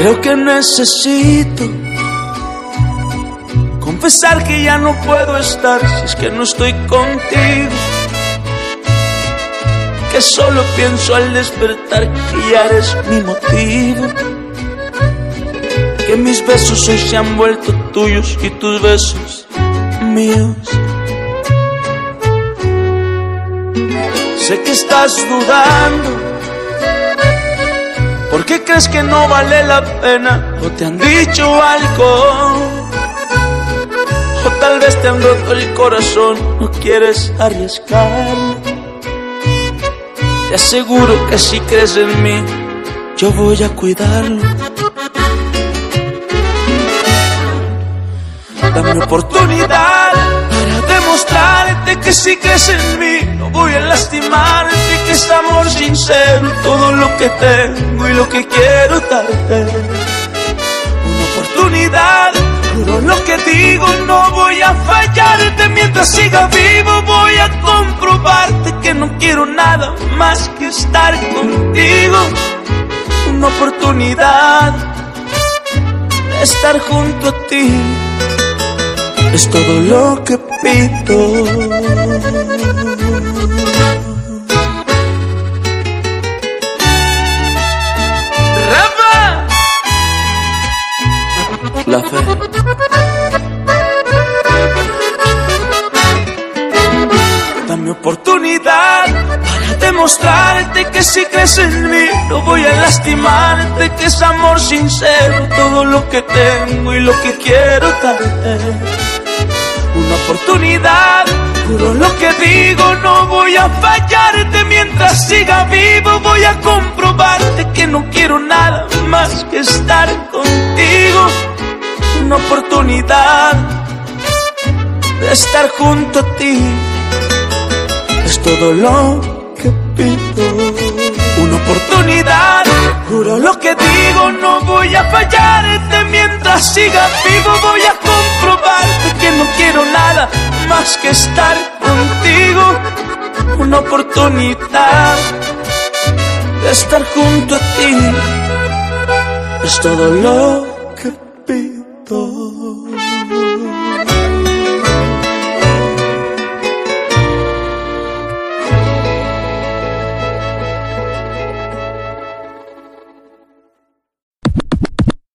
Creo que necesito confesar que ya no puedo estar si es que no estoy contigo. Que solo pienso al despertar que ya eres mi motivo. Que mis besos hoy se han vuelto tuyos y tus besos míos. Sé que estás dudando. ¿Por qué crees que no vale la pena? ¿O te han dicho algo? O tal vez te han roto el corazón, no quieres arriesgar. Te aseguro que si crees en mí, yo voy a cuidarlo. Dame oportunidad demostrarte que si crees en mí, no voy a lastimarte, que es amor sincero todo lo que tengo y lo que quiero darte. Una oportunidad, juro lo que digo, no voy a fallarte mientras siga vivo, voy a comprobarte que no quiero nada más que estar contigo. Una oportunidad de estar junto a ti es todo lo que pido. Rafa, la fe. Dame oportunidad para demostrarte que si crees en mí no voy a lastimarte, que es amor sincero todo lo que tengo y lo que quiero darte oportunidad. Juro lo que digo, no voy a fallarte mientras siga vivo. Voy a comprobarte que no quiero nada más que estar contigo. Una oportunidad de estar junto a ti. Es todo lo que pido. Una oportunidad, juro lo que digo, no voy a fallarte mientras siga vivo. Voy a comprobarte que no quiero nada más que estar contigo. Una oportunidad de estar junto a ti. Es todo lo que pido.